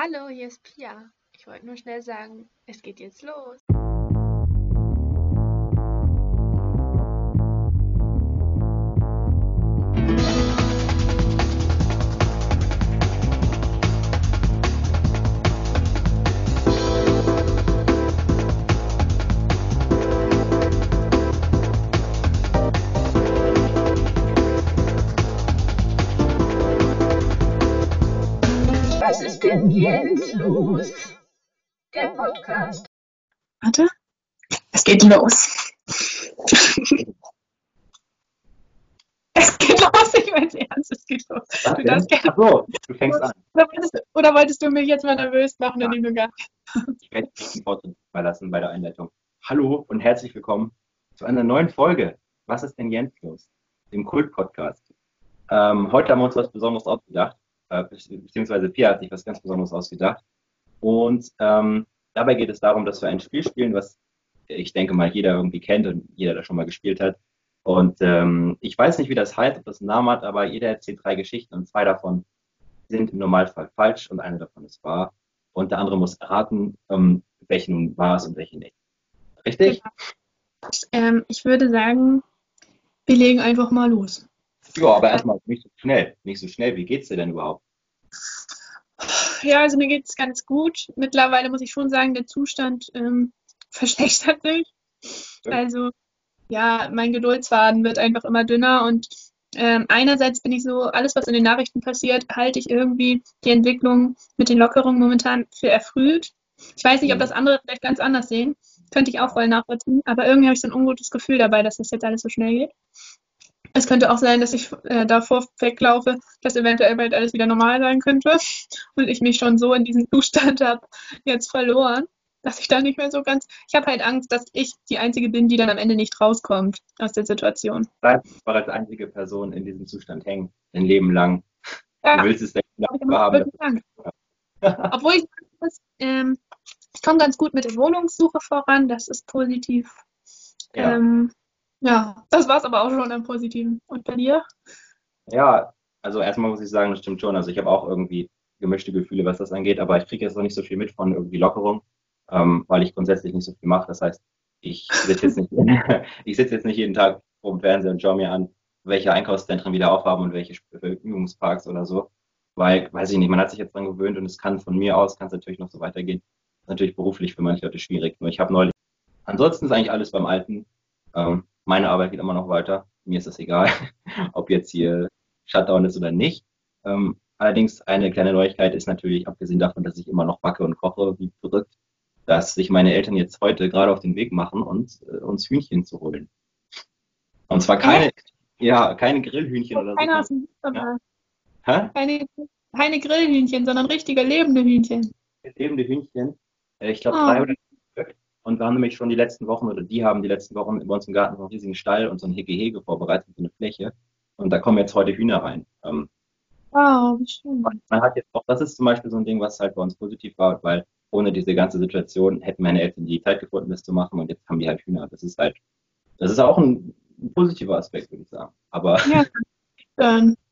Hallo, hier ist Pia. Ich wollte nur schnell sagen, es geht jetzt los. Warte. Es geht los. es geht los, ich meine es ernst, es geht los. Was Du darfst gerne. Ach so, du fängst an. Oder wolltest, du, oder wolltest du mich jetzt mal nervös machen, indem du gar Ich werde dich den Vortritt überlassen bei der Einleitung. Hallo und herzlich willkommen zu einer neuen Folge. Was ist denn Jens los? Dem Kult-Podcast. Ähm, heute haben wir uns was Besonderes ausgedacht, äh, bezieh- beziehungsweise Pia hat sich was ganz Besonderes ausgedacht. Und ähm, dabei geht es darum, dass wir ein Spiel spielen, was ich denke mal jeder irgendwie kennt und jeder das schon mal gespielt hat. Und ähm, ich weiß nicht, wie das heißt, ob das einen Namen hat, aber jeder erzählt drei Geschichten und zwei davon sind im Normalfall falsch und eine davon ist wahr. Und der andere muss erraten, ähm, welche nun wahr ist und welche nicht. Richtig? ähm, Ich würde sagen, wir legen einfach mal los. Ja, aber erstmal nicht so schnell. Nicht so schnell. Wie geht's dir denn überhaupt? Ja, also mir geht es ganz gut. Mittlerweile muss ich schon sagen, der Zustand ähm, verschlechtert sich. Also ja, mein Geduldsfaden wird einfach immer dünner und ähm, einerseits bin ich so, alles, was in den Nachrichten passiert, halte ich irgendwie die Entwicklung mit den Lockerungen momentan für erfrüht. Ich weiß nicht, ob Mhm. das andere vielleicht ganz anders sehen. Könnte ich auch voll nachvollziehen. Aber irgendwie habe ich so ein ungutes Gefühl dabei, dass das jetzt alles so schnell geht. Es könnte auch sein, dass ich äh, davor weglaufe, dass eventuell bald alles wieder normal sein könnte und ich mich schon so in diesen Zustand habe jetzt verloren, dass ich da nicht mehr so ganz. Ich habe halt Angst, dass ich die Einzige bin, die dann am Ende nicht rauskommt aus der Situation. Bleib war als einzige Person in diesem Zustand hängen, dein Leben lang. Du Ja, willst es denn haben. Obwohl ich ähm, ich komme ganz gut mit der Wohnungssuche voran, das ist positiv. Ja. Ähm, ja, das war es aber auch schon am Positiven. Und bei dir? ja, also erstmal muss ich sagen, das stimmt schon. Also ich habe auch irgendwie gemischte Gefühle, was das angeht, aber ich kriege jetzt noch nicht so viel mit von irgendwie Lockerung, ähm, weil ich grundsätzlich nicht so viel mache. Das heißt, ich sitze jetzt nicht, ich sitze jetzt nicht jeden Tag vor dem Fernseher und schaue mir an, welche Einkaufszentren wieder aufhaben und welche Vergnügungsparks oder so. Weil, weiß ich nicht, man hat sich jetzt dran gewöhnt und es kann von mir aus, kann es natürlich noch so weitergehen. ist natürlich beruflich für manche Leute schwierig. Nur ich habe neulich, ansonsten ist eigentlich alles beim Alten. Ähm, meine Arbeit geht immer noch weiter. Mir ist das egal, ob jetzt hier Shutdown ist oder nicht. Ähm, allerdings eine kleine Neuigkeit ist natürlich, abgesehen davon, dass ich immer noch backe und koche, wie verrückt, dass sich meine Eltern jetzt heute gerade auf den Weg machen, uns, äh, uns Hühnchen zu holen. Und zwar keine, ja, keine Grillhühnchen oder so. Keine aus ja. Hä? Keine, keine Grillhühnchen, sondern richtige lebende Hühnchen. Lebende Hühnchen. Äh, ich glaube, ah. oh. 300, wir haben nämlich schon die letzten Wochen oder die haben die letzten Wochen bei uns im Garten so einen riesigen Stall und so ein Hege-Hege vorbereitet, so eine Fläche. Und da kommen jetzt heute Hühner rein. Ähm, wow, wie schön. Und Man hat jetzt auch, das ist zum Beispiel so ein Ding, was halt bei uns positiv war, weil ohne diese ganze Situation hätten meine Eltern die Zeit gefunden, das zu machen und jetzt haben die halt Hühner. Das ist halt, das ist auch ein, ein positiver Aspekt, würde ich sagen. Aber. Ja, schön.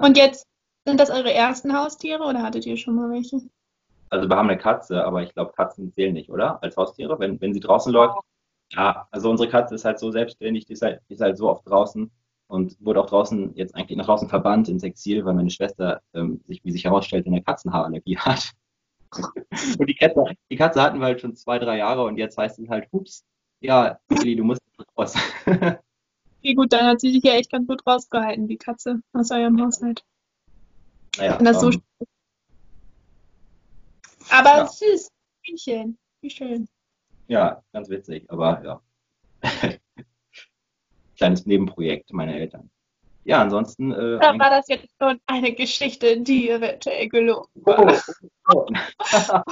Und jetzt sind das eure ersten Haustiere oder hattet ihr schon mal welche? Also wir haben eine Katze, aber ich glaube, Katzen zählen nicht, oder? Als Haustiere, wenn, wenn sie draußen läuft. Ja, also unsere Katze ist halt so selbstständig, die ist halt, die ist halt so oft draußen und wurde auch draußen, jetzt eigentlich nach draußen verbannt ins Exil, weil meine Schwester ähm, sich, wie sich herausstellt, eine Katzenhaarallergie hat. und die Katze, die Katze hatten wir halt schon zwei, drei Jahre und jetzt heißt es halt, hups, ja, Willi, du musst raus. Okay, gut, dann hat sie sich ja echt ganz gut rausgehalten, die Katze aus eurem Haushalt. naja, Und das so ähm, Aber Ja. süß, Hühnchen, wie schön. ja, ganz witzig, aber ja. Kleines Nebenprojekt meiner Eltern. Ja, ansonsten äh, Da war das jetzt schon eine Geschichte, die eventuell gelogen war. Oh, oh.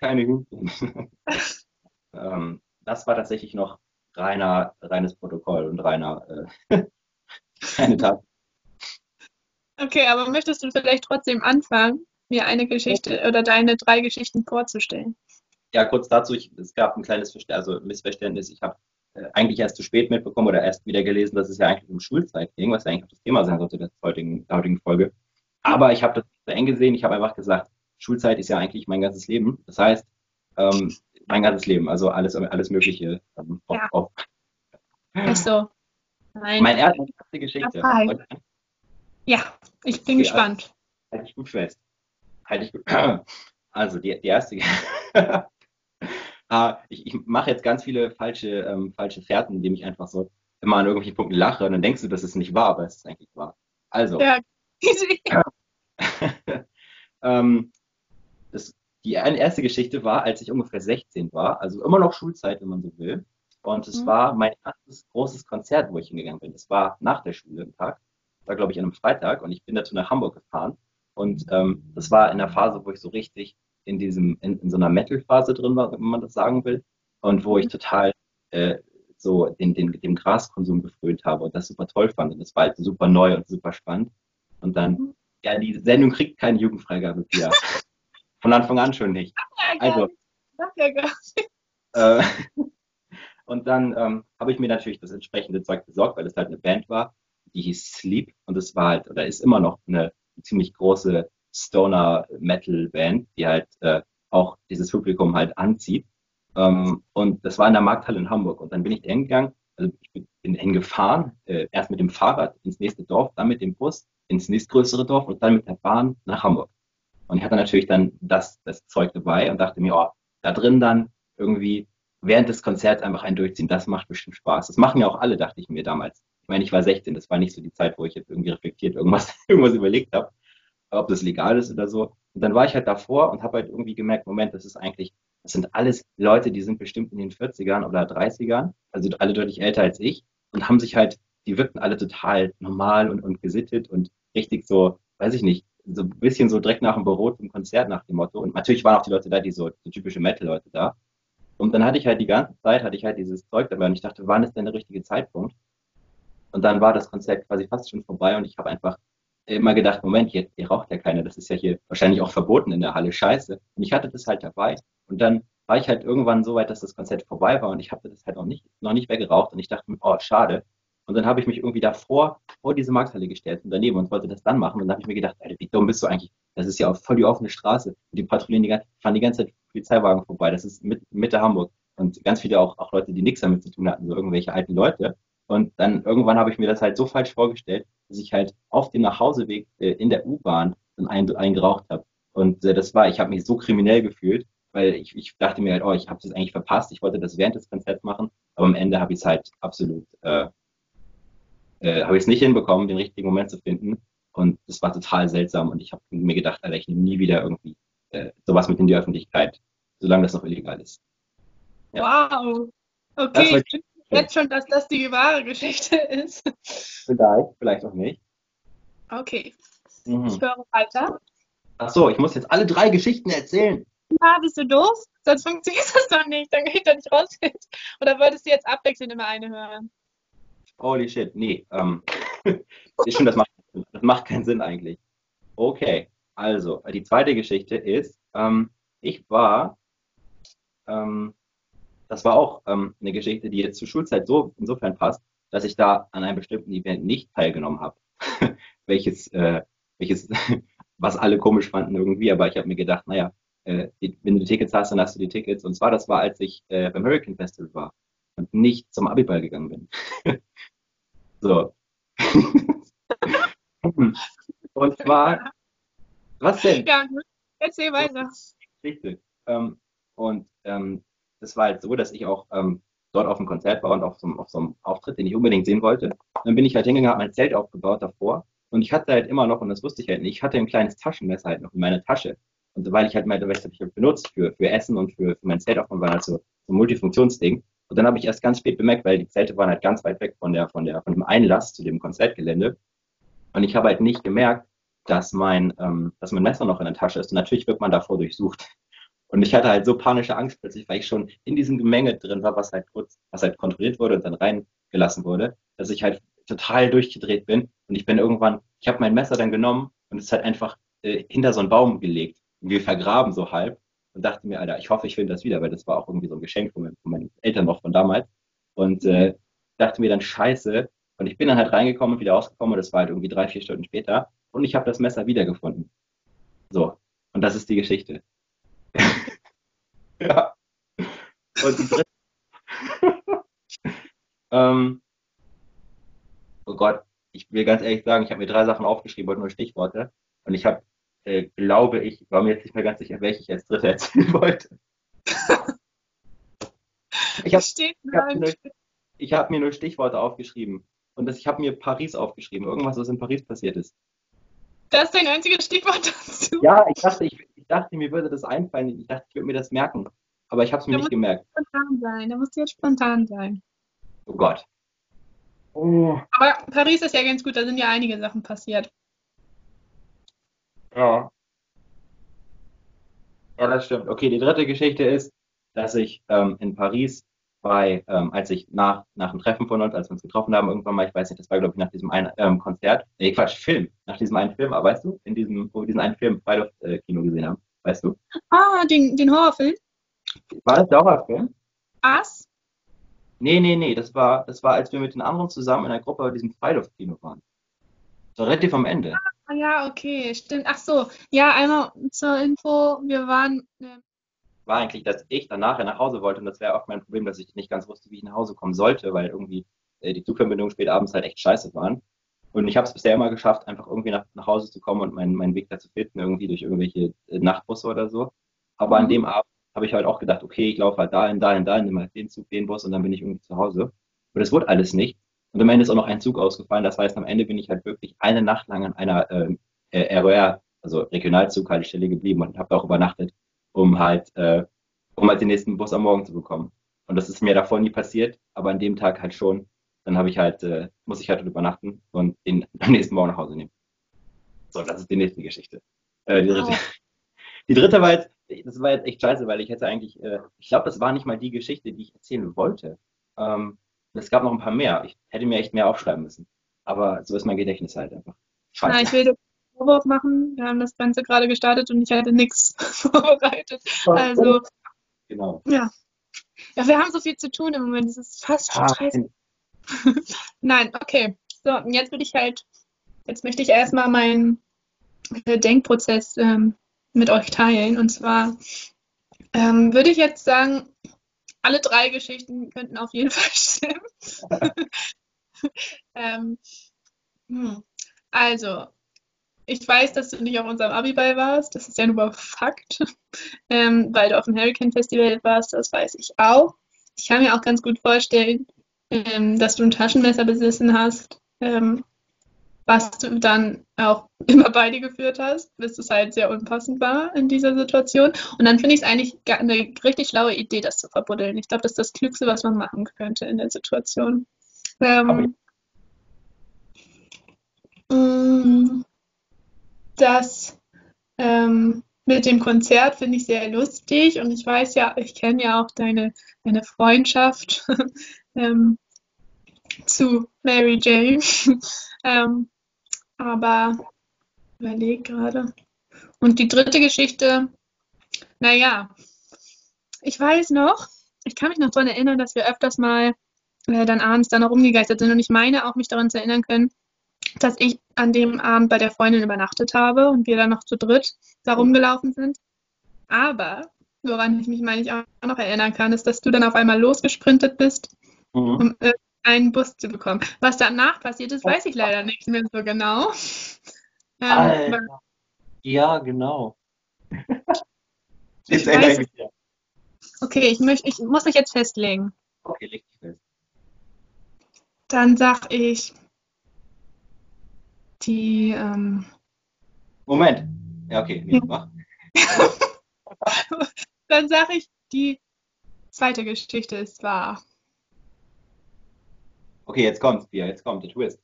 Keine Hühnchen. ähm, das war tatsächlich noch reiner, reines Protokoll und reiner äh, keine Tat. Okay, aber möchtest du vielleicht trotzdem anfangen, mir eine Geschichte oder deine drei Geschichten vorzustellen? Ja, kurz dazu, ich, es gab ein kleines Verste also Missverständnis. Ich habe äh, eigentlich erst zu spät mitbekommen oder erst wieder gelesen, dass es ja eigentlich um Schulzeit ging, was ja eigentlich auch das Thema sein sollte der heutigen, der heutigen Folge. Aber ich habe das so eng gesehen. Ich habe einfach gesagt, Schulzeit ist ja eigentlich mein ganzes Leben. Das heißt, ähm, mein ganzes Leben, also alles, alles Mögliche. Ähm, Ja. auf, Ist so. Nein. Meine erste Geschichte. Ja, ich bin Okay, gespannt. Halte ich gut fest. Halte ich. Also die, die erste. Ah, ich ich mache jetzt ganz viele falsche, ähm, falsche Fährten, indem ich einfach so immer an irgendwelchen Punkten lache und dann denkst du, das ist nicht wahr, aber es ist eigentlich wahr. Also, Ja. ähm, das, die erste Geschichte war, als ich ungefähr 16 war, also immer noch Schulzeit, wenn man so will. Und es Mhm. war mein erstes großes Konzert, wo ich hingegangen bin. Es war nach der Schule am Tag. War, glaube ich, an einem Freitag und ich bin dazu nach Hamburg gefahren. Und ähm, das war in der Phase, wo ich so richtig in diesem, in, in so einer Metal-Phase drin war, wenn man das sagen will. Und wo ich total äh, so den, den, dem Graskonsum befrönt habe und das super toll fand. Und das war halt super neu und super spannend. Und dann, Mhm. ja, die Sendung kriegt keine Jugendfreigabe, Pia. Von Anfang an schon nicht. Also, Sag ja nicht. äh, und dann ähm, habe ich mir natürlich das entsprechende Zeug besorgt, weil es halt eine Band war, die hieß Sleep und es war halt oder ist immer noch eine ziemlich große Stoner-Metal-Band, die halt äh, auch dieses Publikum halt anzieht. Ähm, und das war in der Markthalle in Hamburg. Und dann bin ich da hingegangen, also ich bin bin hingefahren, äh, erst mit dem Fahrrad ins nächste Dorf, dann mit dem Bus ins nächstgrößere Dorf und dann mit der Bahn nach Hamburg. Und ich hatte natürlich dann das, das Zeug dabei und dachte mir, oh, da drin dann irgendwie während des Konzerts einfach ein durchziehen, das macht bestimmt Spaß. Das machen ja auch alle, dachte ich mir damals. Ich meine, ich war 16, das war nicht so die Zeit, wo ich jetzt irgendwie reflektiert irgendwas, irgendwas überlegt habe, ob das legal ist oder so. Und dann war ich halt davor und habe halt irgendwie gemerkt, Moment, das ist eigentlich, das sind alles Leute, die sind bestimmt in den 40ern oder 30ern, also alle deutlich älter als ich und haben sich halt, die wirkten alle total normal und, und gesittet und richtig so, weiß ich nicht, so ein bisschen so direkt nach dem Büro zum Konzert nach dem Motto. Und natürlich waren auch die Leute da, die so, so typische Metal-Leute da. Und dann hatte ich halt die ganze Zeit, hatte ich halt dieses Zeug dabei und ich dachte, wann ist denn der richtige Zeitpunkt? Und dann war das Konzert quasi fast schon vorbei und ich habe einfach immer gedacht, Moment, hier, hier raucht ja keiner, das ist ja hier wahrscheinlich auch verboten in der Halle, scheiße. Und ich hatte das halt dabei. Und dann war ich halt irgendwann so weit, dass das Konzert vorbei war und ich habe das halt noch nicht, noch nicht weggeraucht und ich dachte oh, schade. Und dann habe ich mich irgendwie davor vor diese Markthalle gestellt und daneben und wollte das dann machen. Und dann habe ich mir gedacht, Alter, wie dumm bist du eigentlich? Das ist ja auch voll die offene Straße. Und die patrouillieren die fahren die ganze Zeit Polizeiwagen vorbei. Das ist mit, Mitte Hamburg. Und ganz viele auch, auch Leute, die nichts damit zu tun hatten, so irgendwelche alten Leute. Und dann irgendwann habe ich mir das halt so falsch vorgestellt, dass ich halt auf dem Nachhauseweg äh, in der U-Bahn dann einen, einen geraucht habe. Und äh, das war, ich habe mich so kriminell gefühlt, weil ich, ich dachte mir halt, oh, ich habe das eigentlich verpasst. Ich wollte das während des Konzerts machen, aber am Ende habe ich es halt absolut, äh, äh, habe ich es nicht hinbekommen, den richtigen Moment zu finden. Und das war total seltsam. Und ich habe mir gedacht, Alter, ich nehme nie wieder irgendwie äh, sowas mit in die Öffentlichkeit, solange das noch illegal ist. Wow. Das Okay, ich jetzt schon, dass das die wahre Geschichte ist. Vielleicht, vielleicht auch nicht. Okay, Mhm. ich höre weiter. Ach so, ich muss jetzt alle drei Geschichten erzählen. Ja, bist du doof? Sonst funktioniert das doch nicht. Dann ich doch nicht raus. Oder wolltest du jetzt abwechselnd immer eine hören? Holy shit, nee. Ähm, ist schon, das macht, das macht keinen Sinn eigentlich. Okay, also, die zweite Geschichte ist, ähm, ich war, ähm, das war auch ähm, eine Geschichte, die jetzt zur Schulzeit so insofern passt, dass ich da an einem bestimmten Event nicht teilgenommen habe. welches, äh, welches, was alle komisch fanden irgendwie, aber ich habe mir gedacht, naja, äh, die, wenn du die Tickets hast, dann hast du die Tickets. Und zwar, das war, als ich äh, beim Hurricane Festival war und nicht zum Abiball gegangen bin. so. und zwar, was denn? Ja. Erzähl weiter. Geschichte. Ähm, und ähm, das war halt so, dass ich auch ähm, dort auf dem Konzert war und auf so, einem- auf so einem Auftritt, den ich unbedingt sehen wollte. Dann bin ich halt hingegangen, habe mein Zelt aufgebaut davor und ich hatte halt immer noch, und das wusste ich halt nicht, ich hatte ein kleines Taschenmesser halt noch in meiner Tasche. Und weil ich halt meine, das benutzt für, für Essen und für, für mein Zelt aufbauen, war halt so, so ein Multifunktionsding. Und dann habe ich erst ganz spät bemerkt, weil die Zelte waren halt ganz weit weg von der, von der, von dem Einlass zu dem Konzertgelände. Und ich habe halt nicht gemerkt, dass mein, ähm, dass mein Messer noch in der Tasche ist. Und natürlich wird man davor durchsucht. Und ich hatte halt so panische Angst plötzlich, weil ich schon in diesem Gemenge drin war, was halt kurz, was halt kontrolliert wurde und dann reingelassen wurde, dass ich halt total durchgedreht bin. Und ich bin irgendwann, ich habe mein Messer dann genommen und es halt einfach äh, hinter so einen Baum gelegt. Wir vergraben so halb und dachte mir, Alter, ich hoffe, ich finde das wieder, weil das war auch irgendwie so ein Geschenk von, meinen- von meinen Eltern noch von damals. Und äh, dachte mir dann, scheiße. Und ich bin dann halt reingekommen und wieder rausgekommen und das war halt irgendwie drei, vier Stunden später. Und ich habe das Messer wiedergefunden. So. Und das ist die Geschichte. ja. Und die dritte. ähm, oh Gott, ich will ganz ehrlich sagen, ich habe mir drei Sachen aufgeschrieben, wollte nur Stichworte. Und ich habe, äh, glaube ich, war mir jetzt nicht mehr ganz sicher, welche ich als dritte erzählen wollte. ich habe hab hab mir nur Stichworte aufgeschrieben. Und das, ich habe mir Paris aufgeschrieben. Irgendwas, was in Paris passiert ist. Das ist dein einziges Stichwort dazu. Ja, ich dachte, ich dachte, mir würde das einfallen. Ich dachte, ich würde mir das merken. Aber ich habe es mir Da nicht muss- gemerkt. Spontan sein. Da musst du jetzt spontan sein. Oh Gott. Oh, Aber Paris ist ja ganz gut, da sind ja einige Sachen passiert. ja. Ja, das stimmt. Okay, die dritte Geschichte ist, dass ich ähm, in Paris bei, ähm, als ich nach, nach dem Treffen von uns, als wir uns getroffen haben, irgendwann mal, ich weiß nicht, das war, glaube ich, nach diesem einen ähm, Konzert, nee, Quatsch, Film, nach diesem einen Film, aber weißt du, in diesem, wo wir diesen einen Film Freiluft-Kino gesehen haben, weißt du? Ah, den, den Horrorfilm. War das der Horrorfilm? Ass? Nee, nee, nee, das war, das war, als wir mit den anderen zusammen in der Gruppe bei diesem Freiluftkino waren. So relativ am Ende. Ah ja, okay, stimmt. Ach so, ja, einmal zur Info, wir waren, äh, War eigentlich, dass ich dann nachher nach Hause wollte und das wäre auch mein Problem, dass ich nicht ganz wusste, wie ich nach Hause kommen sollte, weil irgendwie äh, die Zugverbindungen spät abends halt echt scheiße waren. Und ich habe es bisher immer geschafft, einfach irgendwie nach, nach Hause zu kommen und meinen, meinen Weg da zu finden, irgendwie durch irgendwelche äh, Nachtbusse oder so. Aber an Mhm. dem Abend habe ich halt auch gedacht, okay, ich laufe halt dahin, dahin, dahin, nehme halt den Zug, den Bus und dann bin ich irgendwie zu Hause. Und es wurde alles nicht. Und am Ende ist auch noch ein Zug ausgefallen. Das heißt, am Ende bin ich halt wirklich eine Nacht lang an einer äh, RER, also Regionalzughaltestelle geblieben und habe da auch übernachtet, um halt, äh, um halt den nächsten Bus am Morgen zu bekommen. Und das ist mir davor nie passiert, aber an dem Tag halt schon. Dann habe ich halt, äh, muss ich halt übernachten und den am nächsten Morgen nach Hause nehmen. So, das ist die nächste Geschichte. Äh, die, dritte, Wow. die dritte war jetzt, das war jetzt echt scheiße, weil ich hätte eigentlich, äh, ich glaube, das war nicht mal die Geschichte, die ich erzählen wollte. Ähm, es gab noch ein paar mehr. Ich hätte mir echt mehr aufschreiben müssen. Aber so ist mein Gedächtnis halt einfach. na, Scheiße. ich will Vorwurf machen. Wir haben das Ganze gerade gestartet und ich hatte nichts vorbereitet. Also, Genau. ja. Ja, wir haben so viel zu tun im Moment. Es ist fast schon stressig. Nein, okay. So, und jetzt würde ich halt, jetzt möchte ich erstmal meinen Denkprozess ähm, mit euch teilen. Und zwar ähm, würde ich jetzt sagen, alle drei Geschichten könnten auf jeden Fall stimmen. ähm, hm. Also, ich weiß, dass du nicht auf unserem Abiball warst. Das ist ja nur Fakt. Ähm, weil du auf dem Hurricane Festival warst, das weiß ich auch. Ich kann mir auch ganz gut vorstellen, ähm, dass du ein Taschenmesser besessen hast, ähm, was du dann auch immer bei dir geführt hast, bis es halt sehr unpassend war in dieser Situation. Und dann finde ich es eigentlich eine richtig schlaue Idee, das zu verbuddeln. Ich glaube, das ist das Klügste, was man machen könnte in der Situation. Ähm, das ähm, mit dem Konzert finde ich sehr lustig und ich weiß ja, ich kenne ja auch deine, deine Freundschaft ähm, zu Mary Jane. ähm, aber überleg gerade. Und die dritte Geschichte, naja, ich weiß noch, ich kann mich noch daran erinnern, dass wir öfters mal äh, dann abends dann noch rumgegeistert sind und ich meine auch mich daran zu erinnern können, dass ich an dem Abend bei der Freundin übernachtet habe und wir dann noch zu dritt da rumgelaufen sind. Aber woran ich mich, meine ich, auch noch erinnern kann, ist, dass du dann auf einmal losgesprintet bist, Mhm. um äh, einen Bus zu bekommen. Was danach passiert ist, weiß ich leider nicht mehr so genau. Ähm. Ja, genau. Ich erinnere mich wieder. okay, ich, möcht, ich muss mich jetzt festlegen. Okay, leg dich fest. Dann sag ich die, ähm, Moment. Ja, okay, nee, mach. dann sag ich die zweite Geschichte ist wahr. Okay, jetzt kommt's, Pia, jetzt kommt der Twist.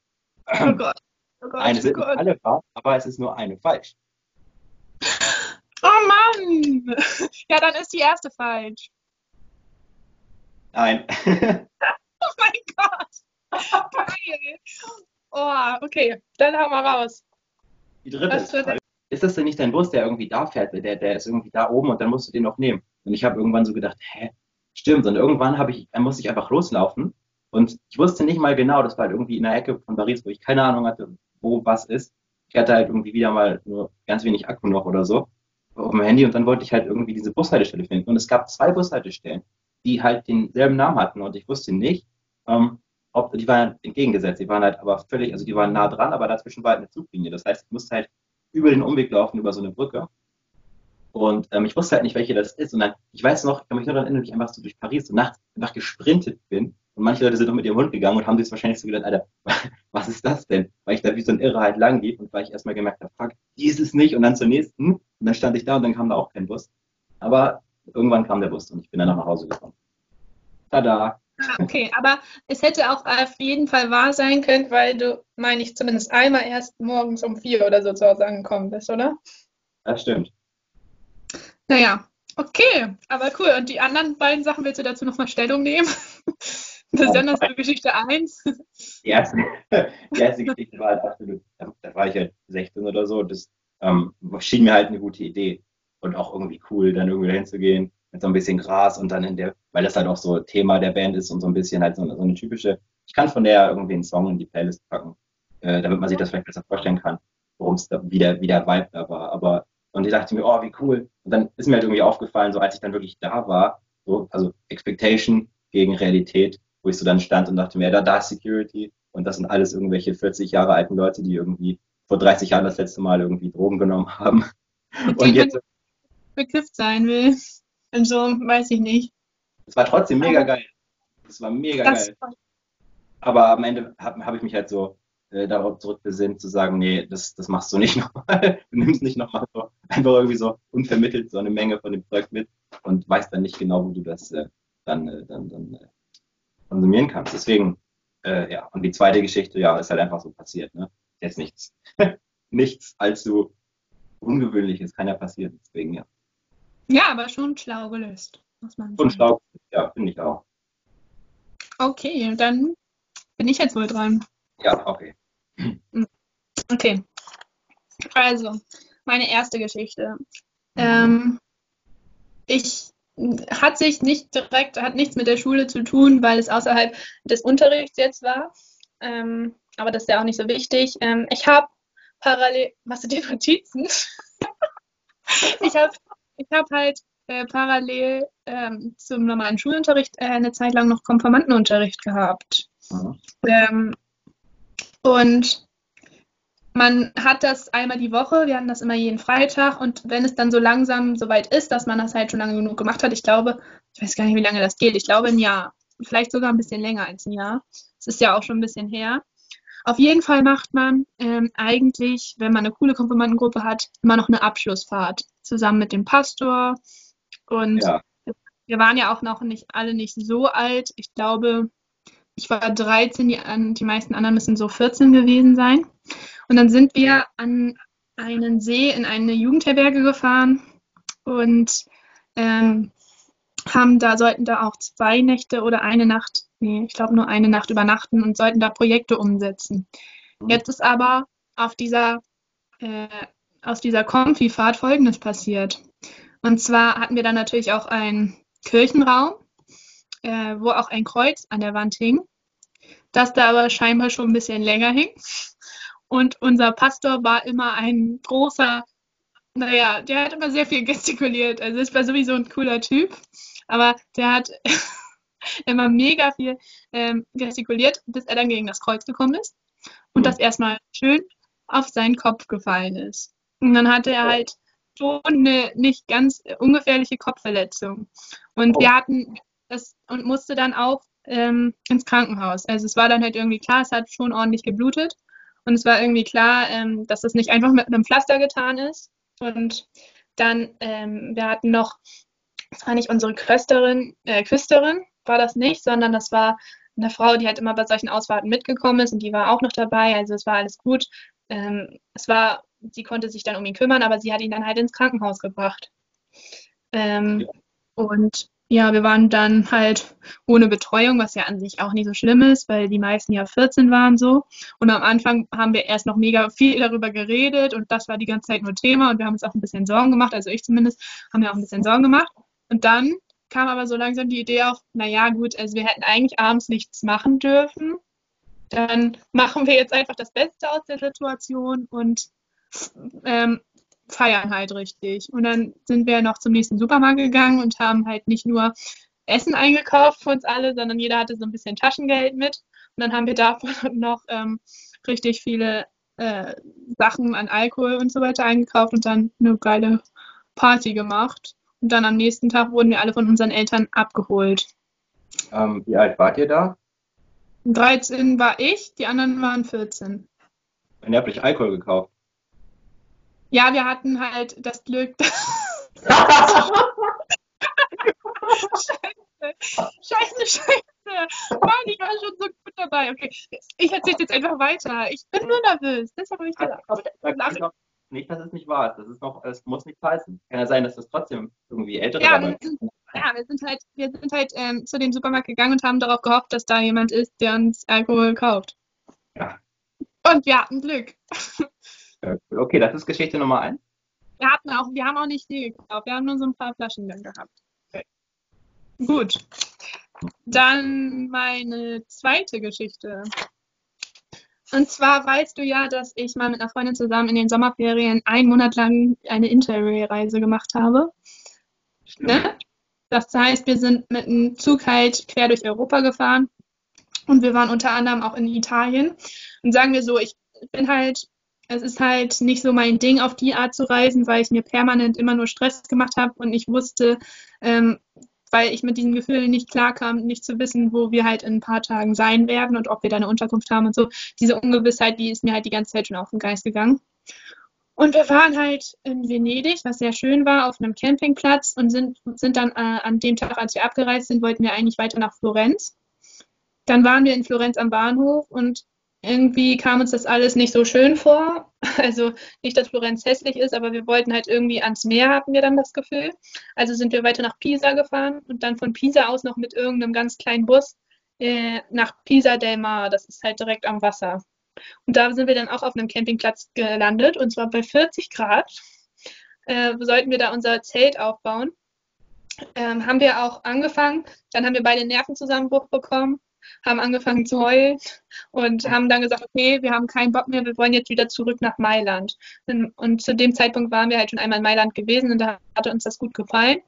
Oh Gott. Oh Gott, Eine oh sind Gott. alle wahr, aber es ist nur eine falsch. Oh Mann! Ja, dann ist die erste falsch. Nein. Oh mein Gott! Geil! Oh, okay, dann hau mal raus. Die dritte ist. Ist das denn nicht dein Bus, der irgendwie da fährt? Der, der ist irgendwie da oben und dann musst du den noch nehmen. Und ich habe irgendwann so gedacht, hä, stimmt. Und irgendwann habe ich, dann musste ich einfach loslaufen. Und ich wusste nicht mal genau, das war halt irgendwie in der Ecke von Paris, wo ich keine Ahnung hatte, wo was ist. Ich hatte halt irgendwie wieder mal nur ganz wenig Akku noch oder so. auf dem Handy und dann wollte ich halt irgendwie diese Bushaltestelle finden. Und es gab zwei Bushaltestellen, die halt denselben Namen hatten und ich wusste nicht, ähm, ob, die waren entgegengesetzt, die waren halt aber völlig, also die waren nah dran, aber dazwischen war halt eine Zuglinie. Das heißt, ich musste halt über den Umweg laufen, über so eine Brücke. Und ähm, ich wusste halt nicht, welche das ist. Und dann, ich weiß noch, ich kann mich nur daran erinnern, wie ich einfach so durch Paris so nachts einfach gesprintet bin. Und manche Leute sind doch mit ihrem Hund gegangen und haben sich wahrscheinlich so gedacht, Alter, was ist das denn? Weil ich da wie so ein Irrer halt lang lief und weil ich erstmal gemerkt habe, fuck, die ist es nicht. Und dann zur nächsten. Und dann stand ich da und dann kam da auch kein Bus. Aber irgendwann kam der Bus und ich bin dann nach Hause gekommen. Tada! Ah, Okay, aber es hätte auch auf jeden Fall wahr sein können, weil du, meine ich, zumindest einmal erst morgens um vier oder so zu Hause angekommen bist, oder? Das stimmt. Naja, okay, aber cool. Und die anderen beiden Sachen willst du dazu nochmal Stellung nehmen? Besonders für Geschichte 1. Die erste, die erste Geschichte war halt absolut, da, da war ich halt 16 oder so. Das ähm, schien mir halt eine gute Idee. Und auch irgendwie cool, dann irgendwie dahin zu gehen mit so ein bisschen Gras und dann in der, weil das halt auch so Thema der Band ist und so ein bisschen halt so, eine- so eine typische, ich kann von der irgendwie einen Song in die Playlist packen, äh, damit man sich das vielleicht besser vorstellen kann, worum es da, wie der, wie der Vibe da war. Aber, und ich dachte mir, oh, wie cool. Und dann ist mir halt irgendwie aufgefallen, so als ich dann wirklich da war, so, also Expectation gegen Realität, wo ich so dann stand und dachte mir, ja, da, da ist Security und das sind alles irgendwelche 40 Jahre alten Leute, die irgendwie vor 30 Jahren das letzte Mal irgendwie Drogen genommen haben. Und jetzt, bekifft sein will. Und so, weiß ich nicht. es war trotzdem mega geil. Es war mega Das, geil. Aber am Ende habe hab ich mich halt so äh, darauf zurückbesinnt, zu sagen, nee, das, das machst du nicht nochmal. Du nimmst nicht nochmal so einfach irgendwie so unvermittelt so eine Menge von dem Zeug mit und weißt dann nicht genau, wo du das äh, dann, äh, dann, dann äh, konsumieren kannst. Deswegen, äh, ja, und die zweite Geschichte, ja, ist halt einfach so passiert. Ne? Jetzt nichts, nichts allzu Ungewöhnliches kann ja passieren. Deswegen, ja. Ja, aber schon schlau gelöst, muss man Und sagen. schlau, ja, finde ich auch. Okay, dann bin ich jetzt wohl dran. Ja, okay. Okay. Also, meine erste Geschichte. Ähm, ich hat sich nicht direkt, hat nichts mit der Schule zu tun, weil es außerhalb des Unterrichts jetzt war. Ähm, aber das ist ja auch nicht so wichtig. Ähm, ich habe parallel, machst du die Notizen? ich habe ich hab halt äh, parallel ähm, zum normalen Schulunterricht äh, eine Zeit lang noch Konformantenunterricht gehabt. Mhm. Ähm, und man hat das einmal die Woche, wir hatten das immer jeden Freitag und wenn es dann so langsam soweit ist, dass man das halt schon lange genug gemacht hat, ich glaube, ich weiß gar nicht, wie lange das geht, ich glaube ein Jahr, vielleicht sogar ein bisschen länger als ein Jahr. Es ist ja auch schon ein bisschen her. Auf jeden Fall macht man ähm, eigentlich, wenn man eine coole Konfirmandengruppe hat, immer noch eine Abschlussfahrt zusammen mit dem Pastor und Ja, wir waren ja auch noch nicht alle nicht so alt. Ich glaube, ich war 13, die, die meisten anderen müssen so 14 gewesen sein. Und dann sind wir an einen See in eine Jugendherberge gefahren und ähm, haben da, sollten da auch zwei Nächte oder eine Nacht, nee, ich glaube nur eine Nacht übernachten und sollten da Projekte umsetzen. Mhm. Jetzt ist aber auf dieser, äh, aus dieser Konfi-Fahrt Folgendes passiert. Und zwar hatten wir dann natürlich auch einen Kirchenraum, äh, wo auch ein Kreuz an der Wand hing, das da aber scheinbar schon ein bisschen länger hing. Und unser Pastor war immer ein großer, naja, der hat immer sehr viel gestikuliert. Also es war sowieso ein cooler Typ, aber der hat immer mega viel ähm, gestikuliert, bis er dann gegen das Kreuz gekommen ist und Mhm. das erstmal schön auf seinen Kopf gefallen ist. Und dann hatte er halt schon eine nicht ganz ungefährliche Kopfverletzung. Und Oh. wir hatten das und musste dann auch ähm, ins Krankenhaus. Also es war dann halt irgendwie klar, es hat schon ordentlich geblutet. Und es war irgendwie klar, ähm, dass es nicht einfach mit einem Pflaster getan ist. Und dann, ähm, wir hatten noch, das war nicht unsere Kösterin, äh, Küsterin, war das nicht, sondern das war eine Frau, die halt immer bei solchen Ausfahrten mitgekommen ist und die war auch noch dabei. Also es war alles gut. Ähm, es war, sie konnte sich dann um ihn kümmern, aber sie hat ihn dann halt ins Krankenhaus gebracht. Ähm, Ja. Und ja, wir waren dann halt ohne Betreuung, was ja an sich auch nicht so schlimm ist, weil die meisten ja 14 waren so. Und am Anfang haben wir erst noch mega viel darüber geredet und das war die ganze Zeit nur Thema und wir haben uns auch ein bisschen Sorgen gemacht, also ich zumindest, haben mir auch ein bisschen Sorgen gemacht. Und dann kam aber so langsam die Idee auf, naja, gut, also wir hätten eigentlich abends nichts machen dürfen. Dann machen wir jetzt einfach das Beste aus der Situation und ähm, feiern halt richtig. Und dann sind wir noch zum nächsten Supermarkt gegangen und haben halt nicht nur Essen eingekauft für uns alle, sondern jeder hatte so ein bisschen Taschengeld mit. Und dann haben wir davon noch ähm, richtig viele äh, Sachen an Alkohol und so weiter eingekauft und dann eine geile Party gemacht. Und dann am nächsten Tag wurden wir alle von unseren Eltern abgeholt. Ähm, wie alt wart ihr da? 13 war ich, die anderen waren 14. Und ihr habt euch Alkohol gekauft. Ja, wir hatten halt das Glück. scheiße, scheiße, scheiße. Mann, ich war schon so gut dabei. Okay, ich erzähle jetzt einfach weiter. Ich bin nur nervös. Deshalb habe ich Sag gesagt. noch nicht, dass es nicht wahr ist. Das ist noch, es muss nicht heißen. Kann ja sein, dass das trotzdem irgendwie ältere Ja, dabei sind, ja, wir sind halt, wir sind halt ähm, zu dem Supermarkt gegangen und haben darauf gehofft, dass da jemand ist, der uns Alkohol kauft. Ja. Und wir hatten Glück. Okay, das ist Geschichte Nummer eins. Wir hatten auch, wir haben auch nicht viel gekauft. Wir haben nur so ein paar Flaschen dann gehabt. Gut. Dann meine zweite Geschichte. Und zwar weißt du ja, dass ich mal mit einer Freundin zusammen in den Sommerferien einen Monat lang eine Interrail-Reise gemacht habe. Ne? Das heißt, wir sind mit einem Zug halt quer durch Europa gefahren und wir waren unter anderem auch in Italien. Und sagen wir so, ich bin halt, es ist halt nicht so mein Ding, auf die Art zu reisen, weil ich mir permanent immer nur Stress gemacht habe und ich wusste, ähm, weil ich mit diesen Gefühlen nicht klarkam, nicht zu wissen, wo wir halt in ein paar Tagen sein werden und ob wir da eine Unterkunft haben und so. Diese Ungewissheit, die ist mir halt die ganze Zeit schon auf den Geist gegangen. Und wir waren halt in Venedig, was sehr schön war, auf einem Campingplatz und sind, sind dann äh, an dem Tag, als wir abgereist sind, wollten wir eigentlich weiter nach Florenz. Dann waren wir in Florenz am Bahnhof und irgendwie kam uns das alles nicht so schön vor. Also nicht, dass Florenz hässlich ist, aber wir wollten halt irgendwie ans Meer, hatten wir dann das Gefühl. Also sind wir weiter nach Pisa gefahren und dann von Pisa aus noch mit irgendeinem ganz kleinen Bus äh, nach Pisa del Mar. Das ist halt direkt am Wasser. Und da sind wir dann auch auf einem Campingplatz gelandet und zwar bei 40 Grad. Äh, sollten wir da unser Zelt aufbauen. Ähm, haben wir auch angefangen, dann haben wir beide einen Nervenzusammenbruch bekommen, haben angefangen zu heulen und haben dann gesagt, okay, wir haben keinen Bock mehr, wir wollen jetzt wieder zurück nach Mailand. Und, zu dem Zeitpunkt waren wir halt schon einmal in Mailand gewesen und da hatte uns das gut gefallen.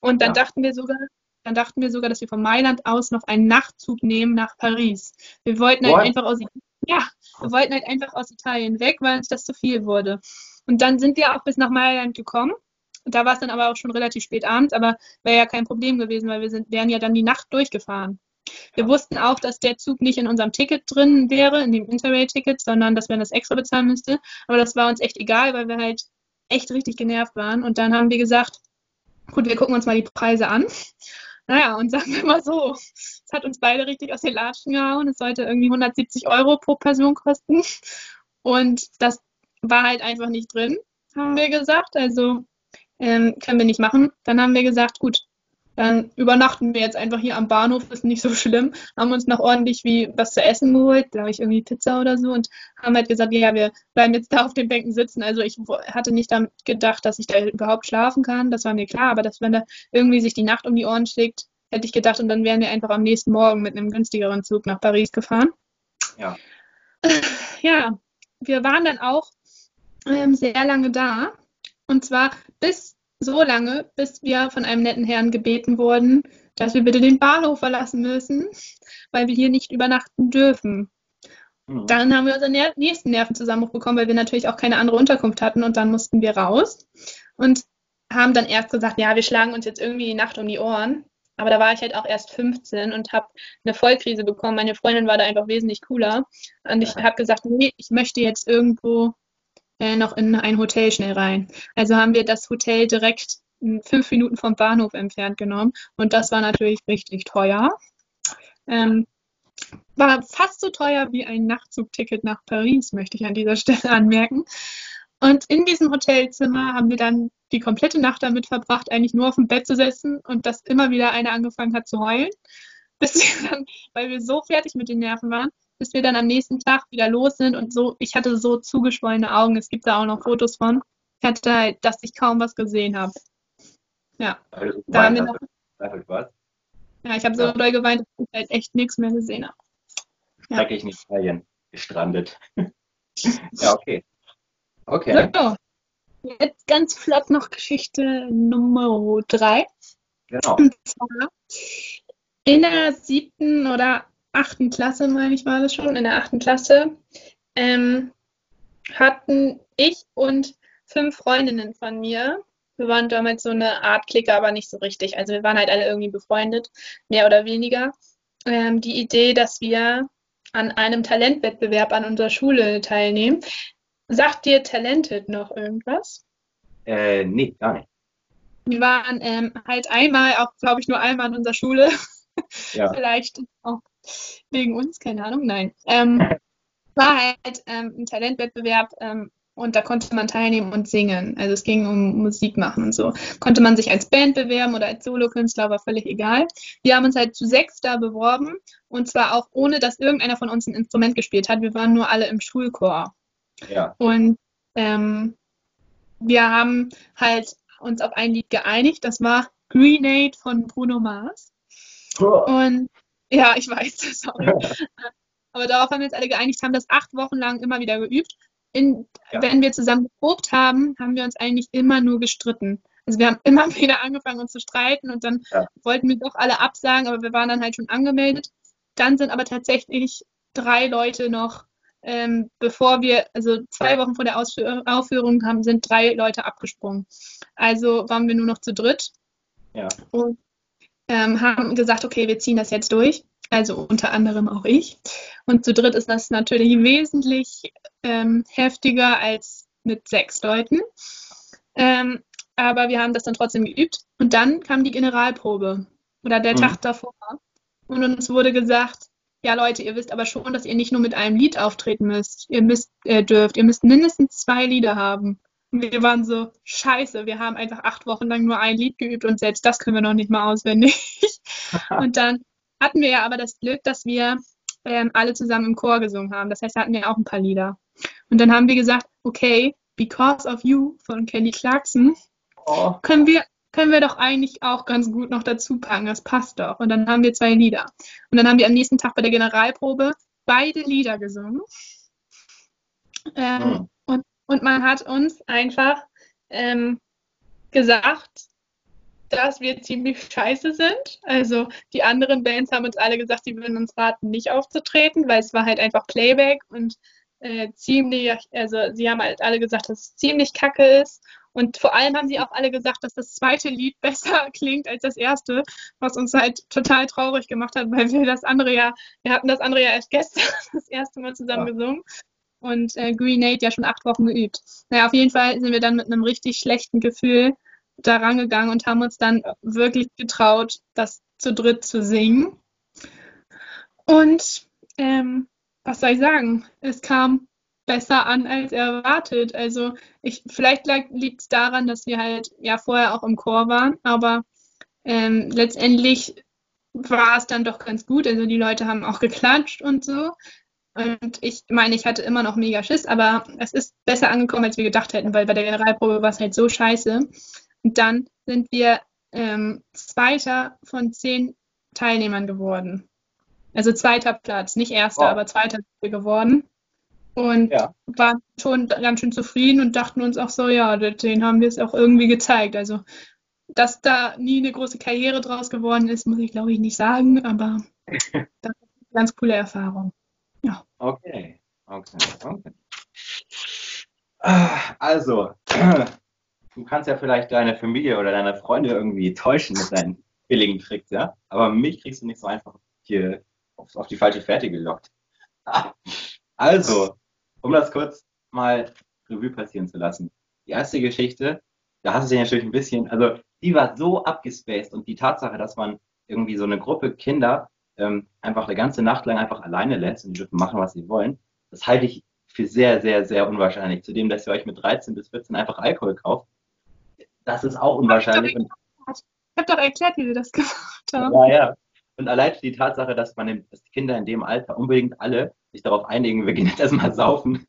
Und dann Ja. dachten wir sogar, dann dachten wir sogar, dass wir von Mailand aus noch einen Nachtzug nehmen nach Paris. Wir wollten halt What? einfach aus ja, wir wollten halt einfach aus Italien weg, weil uns das zu viel wurde. Und dann sind wir auch bis nach Mailand gekommen. Und da war es dann aber auch schon relativ spät abends, aber wäre ja kein Problem gewesen, weil wir sind, wären ja dann die Nacht durchgefahren. Wir wussten auch, dass der Zug nicht in unserem Ticket drin wäre, in dem Interrail-Ticket, sondern dass man das extra bezahlen müsste. Aber das war uns echt egal, weil wir halt echt richtig genervt waren. Und dann haben wir gesagt, gut, wir gucken uns mal die Preise an. Naja, und sagen wir mal so, es hat uns beide richtig aus den Latschen gehauen. Es sollte irgendwie 170 Euro pro Person kosten. Und das war halt einfach nicht drin, haben wir gesagt. Also ähm, können wir nicht machen. Dann haben wir gesagt, gut, dann übernachten wir jetzt einfach hier am Bahnhof, ist nicht so schlimm. Haben uns noch ordentlich wie was zu essen geholt, glaube ich, irgendwie Pizza oder so und haben halt gesagt, ja, wir bleiben jetzt da auf den Bänken sitzen. Also ich hatte nicht damit gedacht, dass ich da überhaupt schlafen kann, das war mir klar, aber dass wenn da irgendwie sich die Nacht um die Ohren schlägt, hätte ich gedacht und dann wären wir einfach am nächsten Morgen mit einem günstigeren Zug nach Paris gefahren. Ja. Ja, wir waren dann auch ähm, sehr lange da und zwar bis so lange, bis wir von einem netten Herrn gebeten wurden, dass wir bitte den Bahnhof verlassen müssen, weil wir hier nicht übernachten dürfen. Mhm. Dann haben wir unseren nächsten Nervenzusammenbruch bekommen, weil wir natürlich auch keine andere Unterkunft hatten und dann mussten wir raus und haben dann erst gesagt, ja, wir schlagen uns jetzt irgendwie die Nacht um die Ohren. Aber da war ich halt auch erst 15 und habe eine Vollkrise bekommen. Meine Freundin war da einfach wesentlich cooler. Und ich habe gesagt, nee, ich möchte jetzt irgendwo äh, noch in ein Hotel schnell rein. Also haben wir das Hotel direkt m, fünf Minuten vom Bahnhof entfernt genommen. Und das war natürlich richtig teuer. Ähm, war fast so teuer wie ein Nachtzugticket nach Paris, möchte ich an dieser Stelle anmerken. Und in diesem Hotelzimmer haben wir dann die komplette Nacht damit verbracht, eigentlich nur auf dem Bett zu sitzen und dass immer wieder einer angefangen hat zu heulen, bis wir dann, weil wir so fertig mit den Nerven waren, bis wir dann am nächsten Tag wieder los sind und so, ich hatte so zugeschwollene Augen, es gibt da auch noch Fotos von, ich hatte halt, dass ich kaum was gesehen habe. Ja, Weil du so da haben wir noch, ja, ich habe so Ja. doll geweint, dass ich halt echt nichts mehr gesehen habe. Ja. Schrecklich in Italien gestrandet. ja, okay. Okay. So, Jetzt ganz flott noch Geschichte Nummer drei. Genau. Und zwar in der siebten oder achten Klasse, meine ich, war das schon, in der achten Klasse, ähm, hatten ich und fünf Freundinnen von mir, wir waren damals so eine Art Clique, aber nicht so richtig. Also wir waren halt alle irgendwie befreundet, mehr oder weniger. Ähm, die Idee, dass wir an einem Talentwettbewerb an unserer Schule teilnehmen. Sagt dir Talented noch irgendwas? Äh, nee, gar nicht. Wir waren ähm, halt einmal, auch glaube ich nur einmal an unserer Schule. Ja. Vielleicht auch wegen uns, keine Ahnung, nein. Ähm, war halt ähm, ein Talentwettbewerb ähm, und da konnte man teilnehmen und singen. Also es ging um Musik machen und so. Konnte man sich als Band bewerben oder als Solokünstler, war völlig egal. Wir haben uns halt zu sechs da beworben und zwar auch ohne, dass irgendeiner von uns ein Instrument gespielt hat. Wir waren nur alle im Schulchor. Ja. Und ähm, wir haben halt uns auf ein Lied geeinigt. Das war Grenade von Bruno Mars. Und ja, ich weiß, sorry. Aber darauf haben wir uns alle geeinigt, haben das acht Wochen lang immer wieder geübt. In, Ja. Wenn wir zusammen geprobt haben, haben wir uns eigentlich immer nur gestritten. Also wir haben immer wieder angefangen uns zu streiten und dann Ja. wollten wir doch alle absagen, aber wir waren dann halt schon angemeldet. Dann sind aber tatsächlich drei Leute noch, ähm, bevor wir, also zwei Wochen vor der Ausführ Aufführung haben, sind drei Leute abgesprungen. Also waren wir nur noch zu dritt Ja. und ähm, haben gesagt, okay, wir ziehen das jetzt durch. Also unter anderem auch ich. Und zu dritt ist das natürlich wesentlich ähm, heftiger als mit sechs Leuten. Ähm, aber wir haben das dann trotzdem geübt. Und dann kam die Generalprobe oder der Mhm. Tag davor. Und uns wurde gesagt, ja Leute, ihr wisst aber schon, dass ihr nicht nur mit einem Lied auftreten müsst. Ihr müsst, äh, dürft, ihr müsst mindestens zwei Lieder haben. Wir waren so, scheiße, wir haben einfach acht Wochen lang nur ein Lied geübt und selbst das können wir noch nicht mal auswendig. und dann hatten wir ja aber das Glück, dass wir ähm, alle zusammen im Chor gesungen haben. Das heißt, da hatten wir auch ein paar Lieder. Und dann haben wir gesagt, okay, Because of You von Kelly Clarkson Oh, können wir, können wir doch eigentlich auch ganz gut noch dazu packen. Das passt doch. Und dann haben wir zwei Lieder. Und dann haben wir am nächsten Tag bei der Generalprobe beide Lieder gesungen. Ähm, Hm. Und, man hat uns einfach ähm, gesagt, dass wir ziemlich scheiße sind. Also die anderen Bands haben uns alle gesagt, sie würden uns raten, nicht aufzutreten, weil es war halt einfach Playback und äh, ziemlich, also sie haben halt alle gesagt, dass es ziemlich kacke ist. Und vor allem haben sie auch alle gesagt, dass das zweite Lied besser klingt als das erste, was uns halt total traurig gemacht hat, weil wir das andere ja, wir hatten das andere ja erst gestern das erste Mal zusammen Ja. gesungen und äh, Grenade ja schon acht Wochen geübt. Naja, auf jeden Fall sind wir dann mit einem richtig schlechten Gefühl da rangegangen und haben uns dann wirklich getraut, das zu dritt zu singen. Und ähm, was soll ich sagen? Es kam besser an als erwartet. Also ich, vielleicht liegt es daran, dass wir halt ja vorher auch im Chor waren, aber ähm, letztendlich war es dann doch ganz gut. Also die Leute haben auch geklatscht und so. Und ich meine, ich hatte immer noch mega Schiss, aber es ist besser angekommen, als wir gedacht hätten, weil bei der Generalprobe war es halt so scheiße. Und dann sind wir ähm, Zweiter von zehn Teilnehmern geworden. Also zweiter Platz, nicht erster, Wow. aber zweiter sind wir geworden. Und Ja. waren schon ganz schön zufrieden und dachten uns auch so, ja, den haben wir es auch irgendwie gezeigt. Also, dass da nie eine große Karriere draus geworden ist, muss ich glaube ich nicht sagen, aber das ist eine ganz coole Erfahrung. Okay, okay, okay. Ah, Also, du kannst ja vielleicht deine Familie oder deine Freunde irgendwie täuschen mit deinen billigen Tricks, ja? Aber mich kriegst du nicht so einfach hier auf, auf die falsche Fährte gelockt. Also, um das kurz mal Revue passieren zu lassen. Die erste Geschichte, da hast du dich natürlich ein bisschen, also die war so abgespaced und die Tatsache, dass man irgendwie so eine Gruppe Kinder ähm, einfach eine ganze Nacht lang einfach alleine lässt und die dürfen machen, was sie wollen, das halte ich für sehr, sehr, sehr unwahrscheinlich. Zudem, dass ihr euch mit 13 bis 14 einfach Alkohol kauft, das ist auch unwahrscheinlich. Ich habe doch erklärt, wie wir das gemacht haben. ja, ja. Und allein die Tatsache, dass man dass die Kinder in dem Alter unbedingt alle sich darauf einigen, wir gehen jetzt erstmal saufen,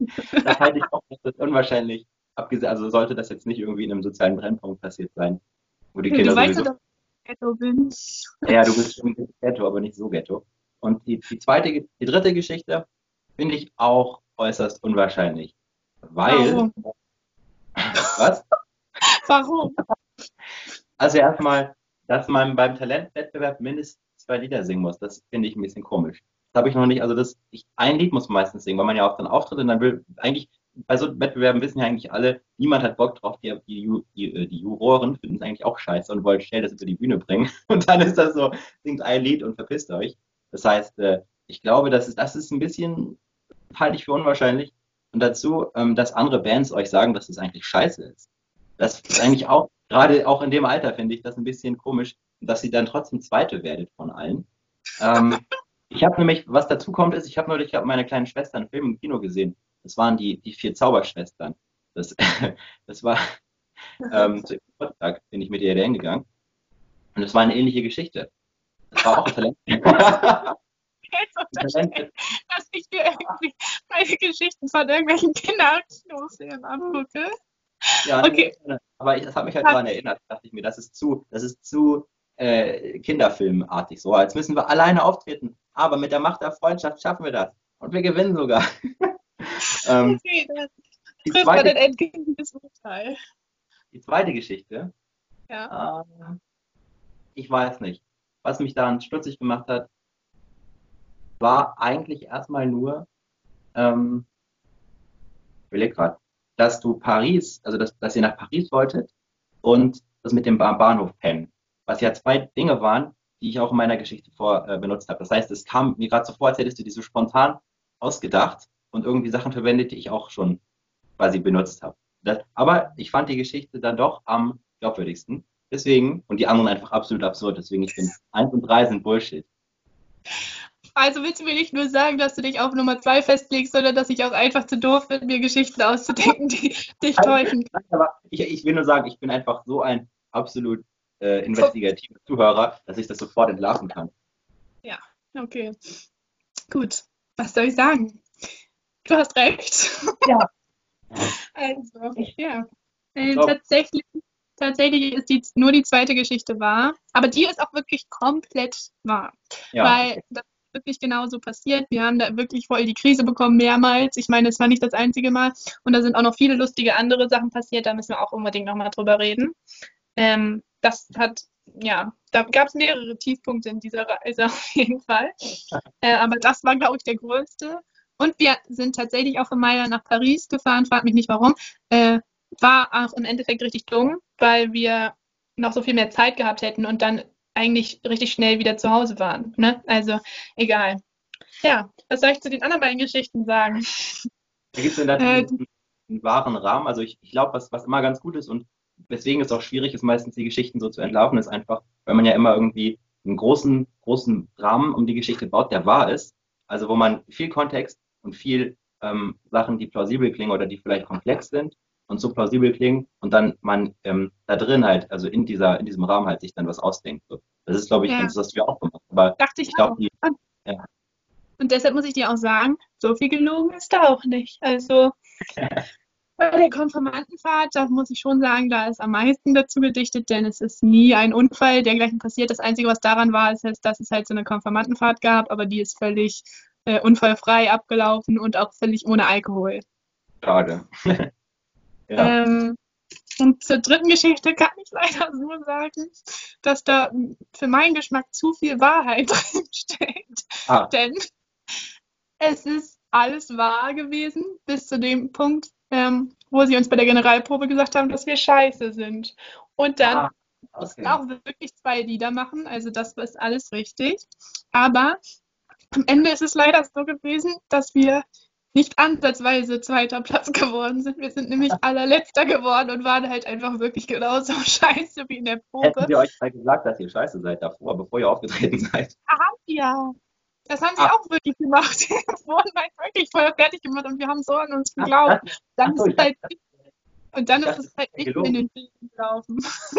das halte ich auch das unwahrscheinlich. Abgesehen, also sollte das jetzt nicht irgendwie in einem sozialen Brennpunkt passiert sein, wo die Kinder du weißt sowieso dass ich Ghetto bin. Ja, du bist schon Ghetto, aber nicht so Ghetto. Und die, die zweite, die dritte Geschichte finde ich auch äußerst unwahrscheinlich. Weil, Warum? Was? Warum? Also erstmal, dass man beim Talentwettbewerb mindestens zwei Lieder singen muss, das finde ich ein bisschen komisch. Das habe ich noch nicht, also das, ich, ein Lied muss man meistens singen, weil man ja auch dann auftritt und dann will, eigentlich, bei so Wettbewerben wissen ja eigentlich alle, niemand hat Bock drauf, die, die, die, die Juroren finden es eigentlich auch scheiße und wollen schnell das über die Bühne bringen. Und dann ist das so, singt ein Lied und verpisst euch. Das heißt, äh, ich glaube, das ist, das ist ein bisschen, halte ich für unwahrscheinlich. Und dazu, ähm, dass andere Bands euch sagen, dass das eigentlich scheiße ist. Das ist eigentlich auch, gerade auch in dem Alter finde ich das ein bisschen komisch, dass sie dann trotzdem Zweite werdet von allen. Ähm, ich habe nämlich, was dazu kommt, ist, ich habe neulich hab meine kleinen Schwester einen Film im Kino gesehen. Das waren die, die vier Zauberschwestern. Das, das war ähm, zu ihrem Geburtstag, bin ich mit ihr hingegangen. Und es war eine ähnliche Geschichte. Das war auch ein Talent. Jetzt unterstellen, dass ich mir irgendwie meine Geschichten von irgendwelchen Kinderknofilmen angucke. Ja, okay. aber ich, das hat mich halt daran erinnert, dachte ich mir, das ist zu, das ist zu äh, Kinderfilmartig so, als müssen wir alleine auftreten, aber mit der Macht der Freundschaft schaffen wir das und wir gewinnen sogar. ähm, okay, das die trifft zweite, endgültiges Urteil. Die zweite Geschichte, ja. Äh, ich weiß nicht, was mich daran stutzig gemacht hat, war eigentlich erstmal nur, ähm, ich überlege gerade, dass du Paris, also dass, dass ihr nach Paris wolltet und das mit dem Bahnhof pennen, was ja zwei Dinge waren, die ich auch in meiner Geschichte vor äh, benutzt habe. Das heißt, es kam mir gerade so vor, als hättest du die so spontan ausgedacht und irgendwie Sachen verwendet, die ich auch schon quasi benutzt habe. Das, aber ich fand die Geschichte dann doch am glaubwürdigsten. Deswegen, und die anderen einfach absolut absurd. Deswegen, ich finde, eins und drei sind Bullshit. Also willst du mir nicht nur sagen, dass du dich auf Nummer zwei festlegst, sondern dass ich auch einfach zu doof bin, mir Geschichten auszudenken, die dich täuschen. Aber ich, ich will nur sagen, ich bin einfach so ein absolut äh, investigativer Zuhörer, dass ich das sofort entlarven kann. Ja, okay. Gut. Was soll ich sagen? Du hast recht. Ja. also, ja. Äh, tatsächlich, tatsächlich ist die, nur die zweite Geschichte wahr, aber die ist auch wirklich komplett wahr. Ja. Weil das wirklich genauso passiert. Wir haben da wirklich voll die Krise bekommen, mehrmals. Ich meine, es war nicht das einzige Mal. Und da sind auch noch viele lustige andere Sachen passiert. Da müssen wir auch unbedingt nochmal drüber reden. Ähm, das hat, ja, da gab es mehrere Tiefpunkte in dieser Reise auf jeden Fall. Äh, aber das war, glaube ich, der größte. Und wir sind tatsächlich auch von Mailand nach Paris gefahren, fragt mich nicht warum. Äh, war auch im Endeffekt richtig dumm, weil wir noch so viel mehr Zeit gehabt hätten und dann eigentlich richtig schnell wieder zu Hause waren. Ne? Also egal. Ja, was soll ich zu den anderen beiden Geschichten sagen? Da gibt es äh, einen, einen wahren Rahmen. Also ich, ich glaube, was, was immer ganz gut ist und weswegen es auch schwierig ist, meistens die Geschichten so zu entlarven, ist einfach, weil man ja immer irgendwie einen großen, großen Rahmen um die Geschichte baut, der wahr ist. Also wo man viel Kontext und viel ähm, Sachen, die plausibel klingen oder die vielleicht komplex sind, und so plausibel klingen und dann man ähm, da drin halt, also in dieser, in diesem Rahmen halt sich dann was ausdenkt. So. Das ist, glaube ich, ja. das hast du ja auch gemacht. Aber Dachte ich, ich glaube, ja. Und deshalb muss ich dir auch sagen, so viel gelogen ist da auch nicht. Also bei der Konfirmandenfahrt, da muss ich schon sagen, da ist am meisten dazu gedichtet, denn es ist nie ein Unfall dergleichen passiert. Das Einzige, was daran war, ist, dass es halt so eine Konfirmandenfahrt gab, aber die ist völlig äh, unfallfrei abgelaufen und auch völlig ohne Alkohol. Schade. Ähm, und zur dritten Geschichte kann ich leider nur sagen, dass da für meinen Geschmack zu viel Wahrheit drin steckt. Ah. Denn es ist alles wahr gewesen, bis zu dem Punkt, ähm, wo sie uns bei der Generalprobe gesagt haben, dass wir scheiße sind. Und dann ah, okay. mussten auch wirklich zwei Lieder machen, also das ist alles richtig. Aber am Ende ist es leider so gewesen, dass wir nicht ansatzweise zweiter Platz geworden sind. Wir sind nämlich allerletzter geworden und waren halt einfach wirklich genauso scheiße wie in der Probe. Hätten wir euch mal gesagt, dass ihr scheiße seid davor, bevor ihr aufgetreten seid? Aha, ja. Das haben sie Ach. auch wirklich gemacht. Wir wurden halt wirklich voll fertig gemacht und wir haben so an uns geglaubt. Dann ist es halt und dann ist es halt nicht wie in den Film gelaufen.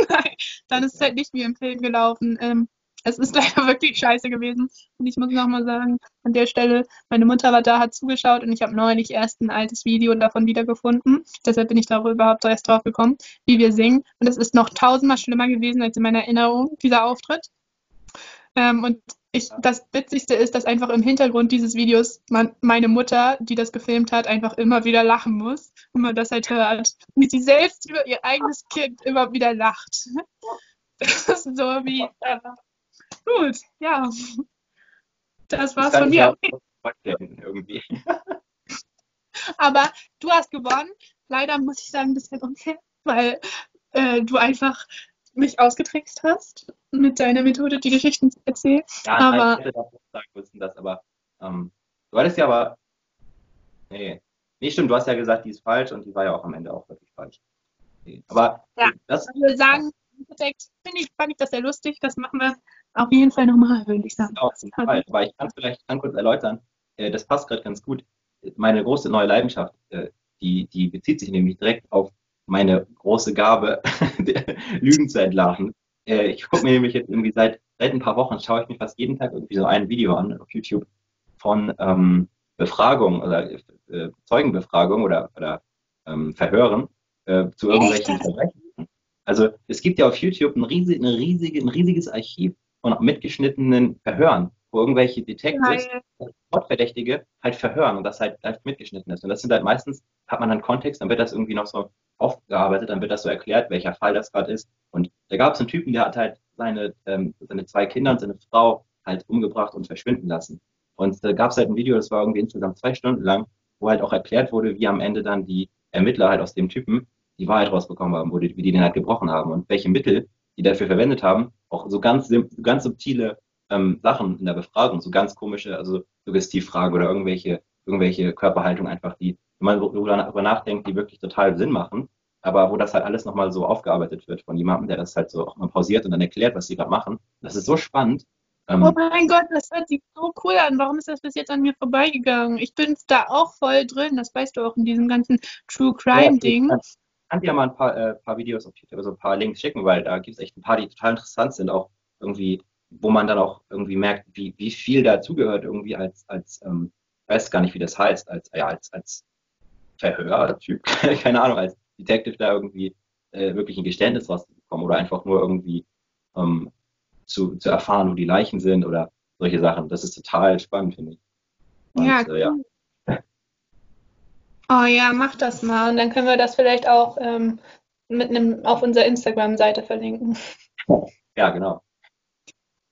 Nein, dann ist es halt nicht wie im Film gelaufen. Ähm, es ist leider wirklich scheiße gewesen. Und ich muss nochmal sagen, an der Stelle, meine Mutter war da, hat zugeschaut und ich habe neulich erst ein altes Video davon wiedergefunden. Deshalb bin ich darüber überhaupt erst drauf gekommen, wie wir singen. Und es ist noch tausendmal schlimmer gewesen als in meiner Erinnerung, dieser Auftritt. Ähm, und ich, das Witzigste ist, dass einfach im Hintergrund dieses Videos man, meine Mutter, die das gefilmt hat, einfach immer wieder lachen muss und man das halt hört, wie sie selbst über ihr eigenes Kind immer wieder lacht. Das ist so wie, gut, ja. Das war's von mir. Irgendwie. Aber du hast gewonnen. Leider muss ich sagen, ein bisschen unfair, weil äh, du einfach mich ausgetrickst hast mit deiner Methode, die Geschichten zu erzählen. Ja, aber ich hätte das sagen müssen, dass aber, ähm, du hattest ja aber, nee, nee, stimmt, du hast ja gesagt, die ist falsch und die war ja auch am Ende auch wirklich falsch. Okay. Aber Ja. das, ich würde sagen, finde ich, fand ich das sehr lustig. Das machen wir auf jeden Fall nochmal, würde ich sagen. auf jeden Fall. Aber ich kann es vielleicht kann kurz erläutern. Äh, das passt gerade ganz gut. Meine große neue Leidenschaft, äh, die, die bezieht sich nämlich direkt auf meine große Gabe, Lügen zu entlarven. Äh, ich gucke mir nämlich jetzt irgendwie seit, seit ein paar Wochen, schaue ich mir fast jeden Tag irgendwie so ein Video an auf YouTube von ähm, Befragung oder äh, Zeugenbefragung oder, oder ähm, Verhören äh, zu irgendwelchen Verbrechen. Also es gibt ja auf YouTube ein, riesig, eine riesige, ein riesiges Archiv von mitgeschnittenen Verhören, wo irgendwelche Detectives. Mordverdächtige halt verhören und das halt live mitgeschnitten ist. Und das sind halt meistens, hat man dann Kontext, dann wird das irgendwie noch so aufgearbeitet, dann wird das so erklärt, welcher Fall das gerade ist. Und da gab es einen Typen, der hat halt seine, ähm, seine zwei Kinder und seine Frau halt umgebracht und verschwinden lassen. Und da gab es halt ein Video, das war irgendwie insgesamt zwei Stunden lang, wo halt auch erklärt wurde, wie am Ende dann die Ermittler halt aus dem Typen die Wahrheit rausbekommen haben, wo die, wie die den halt gebrochen haben und welche Mittel die dafür verwendet haben. Auch so ganz, ganz subtile ähm, Sachen in der Befragung, so ganz komische, also Suggestivfragen oder irgendwelche, irgendwelche Körperhaltung einfach, die, wenn man darüber nachdenkt, die wirklich total Sinn machen, aber wo das halt alles nochmal so aufgearbeitet wird von jemandem, der das halt so auch mal pausiert und dann erklärt, was sie gerade machen. Das ist so spannend. Ähm, Oh mein Gott, das hört sich so cool an. Warum ist das bis jetzt an mir vorbeigegangen? Ich bin da auch voll drin. Das weißt du auch in diesem ganzen True Crime-Ding. Ja, kann dir mal ein paar, äh, paar Videos auf YouTube, also ein paar Links schicken, weil da gibt es echt ein paar, die total interessant sind, auch irgendwie, wo man dann auch irgendwie merkt, wie, wie viel dazugehört, irgendwie als, als ähm, ich weiß gar nicht, wie das heißt, als, ja, als, als Verhörtyp, keine Ahnung, als Detective da irgendwie äh, wirklich ein Geständnis rauszubekommen oder einfach nur irgendwie ähm, zu, zu erfahren, wo die Leichen sind oder solche Sachen. Das ist total spannend, finde ich. Und, Ja, äh, ja. Oh ja, mach das mal. Und dann können wir das vielleicht auch ähm, mit einem auf unserer Instagram-Seite verlinken. ja, genau.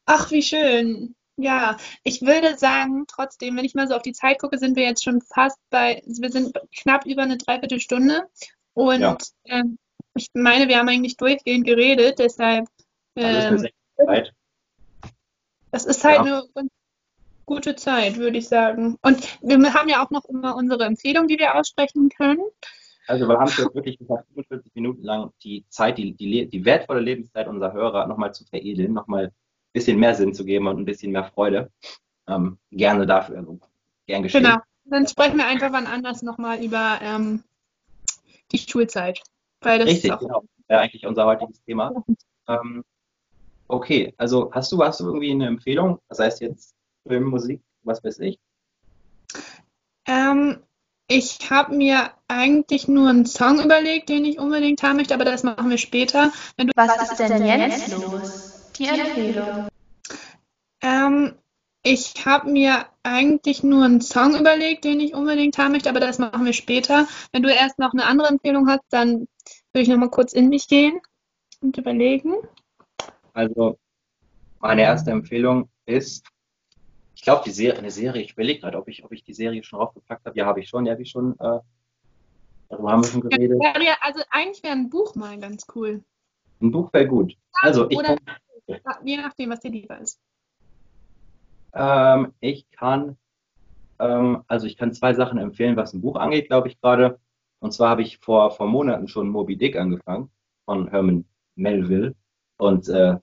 Ach, wie schön. Ja, ich würde sagen, trotzdem, wenn ich mal so auf die Zeit gucke, sind wir jetzt schon fast bei, wir sind knapp über eine Dreiviertelstunde. Und Ja. ähm, ich meine, wir haben eigentlich durchgehend geredet, deshalb, Das ist eine ähm, das ist halt Ja. ganz gute Zeit, würde ich sagen. Und wir haben ja auch noch immer unsere Empfehlung, die wir aussprechen können. Also wir haben es jetzt wirklich geschafft, 45 Minuten lang die Zeit, die, die, die wertvolle Lebenszeit unserer Hörer nochmal zu veredeln, nochmal ein bisschen mehr Sinn zu geben und ein bisschen mehr Freude. Ähm, gerne dafür, also gern geschehen. Genau. Dann sprechen wir einfach wann anders nochmal über ähm, die Schulzeit. Weil das Richtig, ist auch genau. Wäre eigentlich unser heutiges Thema. Ähm, okay, also hast du, hast du irgendwie eine Empfehlung? Das heißt jetzt Film, Musik, was weiß ich? Ähm, ich habe mir eigentlich nur einen Song überlegt, den ich unbedingt haben möchte, aber das machen wir später. Wenn du, Was ist denn jetzt los? Die Empfehlung. ähm, ich habe mir eigentlich nur einen Song überlegt, den ich unbedingt haben möchte, aber das machen wir später. Wenn du erst noch eine andere Empfehlung hast, dann würde ich nochmal kurz in mich gehen und überlegen. Also meine erste Empfehlung ist, ich glaube, die Serie, eine Serie, ich überlege gerade, ob ich, ob ich die Serie schon raufgepackt habe. Ja, habe ich schon, ja, habe ich schon, äh, darüber haben wir schon geredet. Ja, also eigentlich wäre ein Buch mal ganz cool. Ein Buch wäre gut. Also ich Oder kann, je nachdem, was dir lieber ist. ähm, ich kann, ähm, also ich kann zwei Sachen empfehlen, was ein Buch angeht, glaube ich gerade. Und zwar habe ich vor, vor Monaten schon Moby Dick angefangen von Herman Melville. Und äh,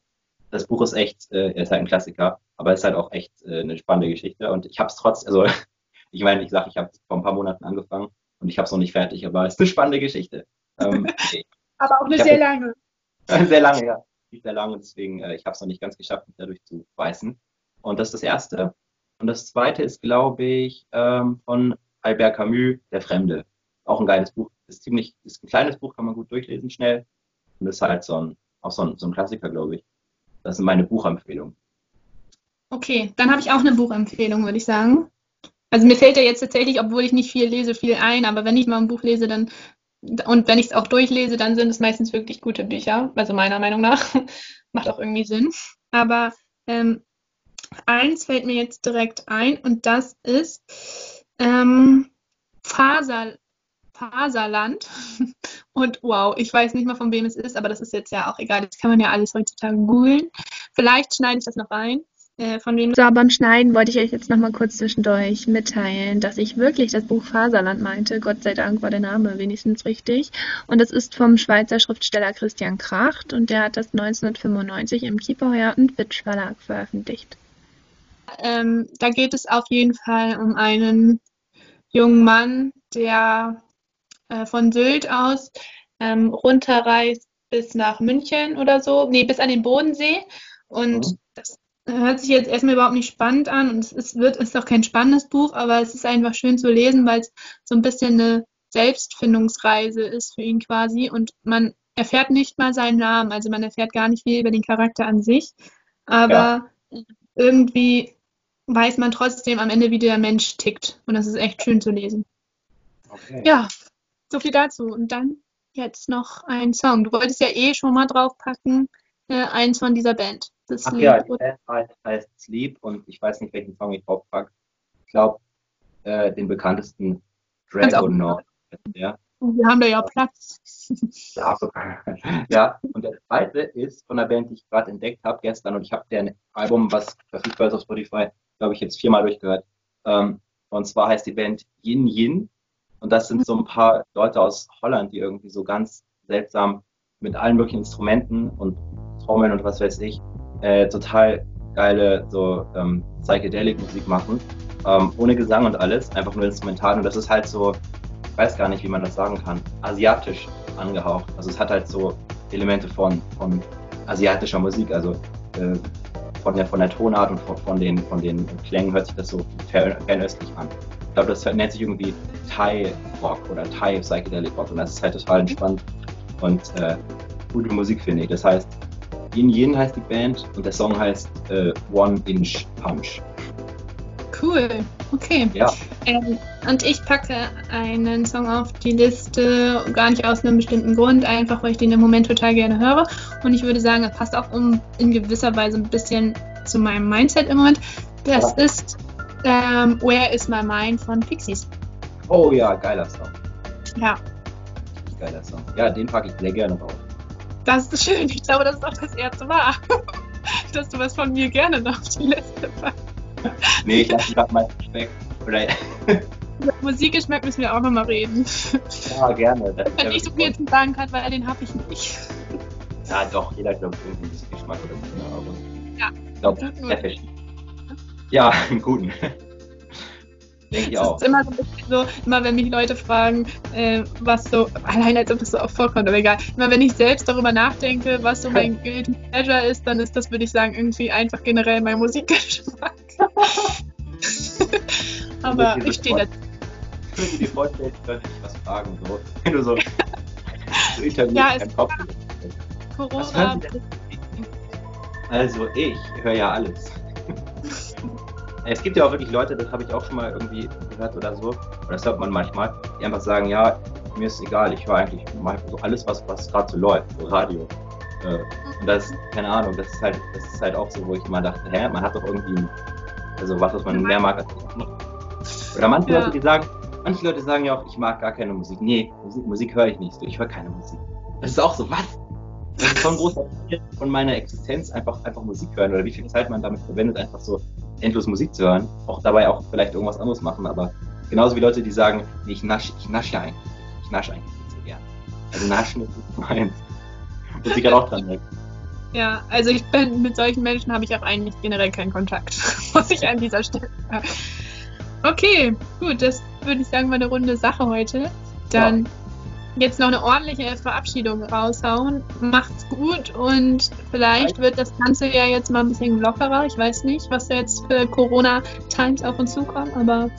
das Buch ist echt, äh, er ist halt ein Klassiker, aber es ist halt auch echt äh, eine spannende Geschichte. Und ich habe es trotz, also ich meine, ich sage, ich habe vor ein paar Monaten angefangen und ich habe es noch nicht fertig, aber es ist eine spannende Geschichte. Ähm, Aber auch eine sehr lange. sehr lange, ja. Sehr lange, deswegen, äh, ich habe es noch nicht ganz geschafft, mich dadurch zu beißen. Und das ist das Erste. Und das Zweite ist, glaube ich, ähm, von Albert Camus, Der Fremde. Auch ein geiles Buch. Ist ziemlich, ist ein kleines Buch, kann man gut durchlesen schnell. Und ist halt so ein, auch so ein, so ein Klassiker, glaube ich. Das sind meine Buchempfehlungen. Okay, dann habe ich auch eine Buchempfehlung, würde ich sagen. Also mir fällt ja jetzt tatsächlich, obwohl ich nicht viel lese, viel ein, aber wenn ich mal ein Buch lese, dann und wenn ich es auch durchlese, dann sind es meistens wirklich gute Bücher, also meiner Meinung nach. Macht auch irgendwie Sinn. Aber ähm, eins fällt mir jetzt direkt ein und das ist ähm, Faser, Faserland. Und wow, ich weiß nicht mal, von wem es ist, aber das ist jetzt ja auch egal. Das kann man ja alles heutzutage googeln. Vielleicht schneide ich das noch rein. Äh, von wem. So, beim Schneiden wollte ich euch jetzt noch mal kurz zwischendurch mitteilen, dass ich wirklich das Buch Faserland meinte. Gott sei Dank war der Name wenigstens richtig. Und das ist vom Schweizer Schriftsteller Christian Kracht und der hat das 1995 im Kieperheuer und Witsch Verlag veröffentlicht. Ähm, da geht es auf jeden Fall um einen jungen Mann, der äh, von Sylt aus ähm, runterreist bis nach München oder so, nee, bis an den Bodensee. Und mhm. Hört sich jetzt erstmal überhaupt nicht spannend an und es ist, wird, ist auch kein spannendes Buch, aber es ist einfach schön zu lesen, weil es so ein bisschen eine Selbstfindungsreise ist für ihn quasi und man erfährt nicht mal seinen Namen, also man erfährt gar nicht viel über den Charakter an sich, aber ja. irgendwie weiß man trotzdem am Ende, wie der Mensch tickt und das ist echt schön zu lesen. Okay. Ja, so viel dazu und dann jetzt noch ein Song. Du wolltest ja eh schon mal draufpacken, äh, eins von dieser Band. Das Ach Lied, ja, die Band heißt, Sleep und ich weiß nicht, welchen Song ich draufpacke. Ich glaube, äh, den bekanntesten Dragonaut. Ja. Wir haben da ja Platz. Ja, ja, und der zweite ist von der Band, die ich gerade entdeckt habe gestern und ich habe deren Album, was verfügbar ist auf Spotify, glaube ich, jetzt viermal durchgehört. Ähm, und zwar heißt die Band Yin Yin und das sind so ein paar Leute aus Holland, die irgendwie so ganz seltsam mit allen möglichen Instrumenten und Trommeln und was weiß ich, äh, total geile so ähm, Psychedelic Musik machen. Ähm, ohne Gesang und alles, einfach nur instrumental. Und das ist halt so, ich weiß gar nicht, wie man das sagen kann, asiatisch angehaucht. Also es hat halt so Elemente von, von asiatischer Musik, also äh, von, der, von der Tonart und von, von, den, von den Klängen hört sich das so fernöstlich an. Ich glaube, das nennt sich irgendwie Thai Rock oder Thai Psychedelic Rock und das ist halt total entspannt und äh, gute Musik, finde ich. Das heißt, Yin Yin heißt die Band und der Song heißt äh, One Inch Punch. Cool, okay. Ja. Ähm, und ich packe einen Song auf die Liste, gar nicht aus einem bestimmten Grund, einfach weil ich den im Moment total gerne höre. Und ich würde sagen, es passt auch um in gewisser Weise ein bisschen zu meinem Mindset im Moment. Das ja. ist ähm, Where is My Mind von Pixies. Oh ja, geiler Song. Ja. Geiler Song. Ja, den packe ich sehr gerne drauf. Das ist schön. Ich glaube, das ist auch das erste Mal, dass du was von mir gerne noch auf die Liste packst. Nee, ich lasse gerade mal Speck. Oder Musikgeschmack müssen wir auch nochmal reden. Ja, gerne. Wenn ich so viel zu sagen kann, weil den habe ich nicht. Ja, doch, jeder ich, irgendwie Musikgeschmack oder so. Aber ja, ich glaube, sehr verschieden. Ja, einen guten. Denke ich auch. ist immer so immer wenn mich Leute fragen, äh, was so, allein als ob das so oft vorkommt, aber egal. Immer wenn ich selbst darüber nachdenke, was so mein Guilty Pleasure ist, dann ist das, würde ich sagen, irgendwie einfach generell mein Musikgeschmack. aber ich stehe dazu. Ich würde dir vorstellen, ich könnte dich was fragen, so. Wenn du so, so Interviews ja, in Kopf Corona. Also ich höre ja alles. Es gibt ja auch wirklich Leute, das habe ich auch schon mal irgendwie gehört oder so, oder das hört man manchmal, die einfach sagen, ja, mir ist egal, ich höre eigentlich so alles, was, was gerade so läuft, so Radio. Äh, und das, keine Ahnung, das ist halt, das ist halt auch so, wo ich immer dachte, hä, man hat doch irgendwie, also was, was man mehr mag als nicht. Oder manche ja. Leute, die sagen, manche Leute sagen ja auch, ich mag gar keine Musik. Nee, Musik, Musik höre ich nicht, ich höre keine Musik. Das ist auch so, was? Das ist so ein großer Teil von meiner Existenz, einfach, einfach Musik hören oder wie viel Zeit man damit verwendet, einfach so endlos Musik zu hören, auch dabei auch vielleicht irgendwas anderes machen, aber genauso wie Leute, die sagen, nee, ich nasche ich nasche eigentlich. Ich nasche eigentlich nicht so gern. Also naschen ist nicht meins. Muss ich gerade auch dran denken. Ja, also ich bin mit solchen Menschen habe ich auch eigentlich generell keinen Kontakt, muss ich an dieser Stelle sagen. Okay, gut, das würde ich sagen, war eine runde Sache heute. Dann ja jetzt noch eine ordentliche Verabschiedung raushauen. Macht's gut und vielleicht wird das Ganze ja jetzt mal ein bisschen lockerer. Ich weiß nicht, was da jetzt für Corona-Times auf uns zukommen, aber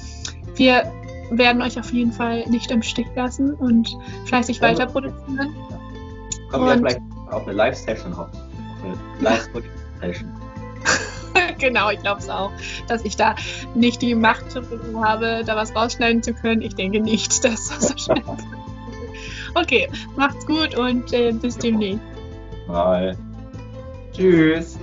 wir werden euch auf jeden Fall nicht im Stich lassen und fleißig ja, weiter produzieren. Kommen wir vielleicht auf eine Live-Session auf. Eine Live-Session. genau, ich glaube es auch, dass ich da nicht die Macht habe, da was rausschneiden zu können. Ich denke nicht, dass das so schnell. Okay, macht's gut und äh, bis demnächst. Mal. Tschüss.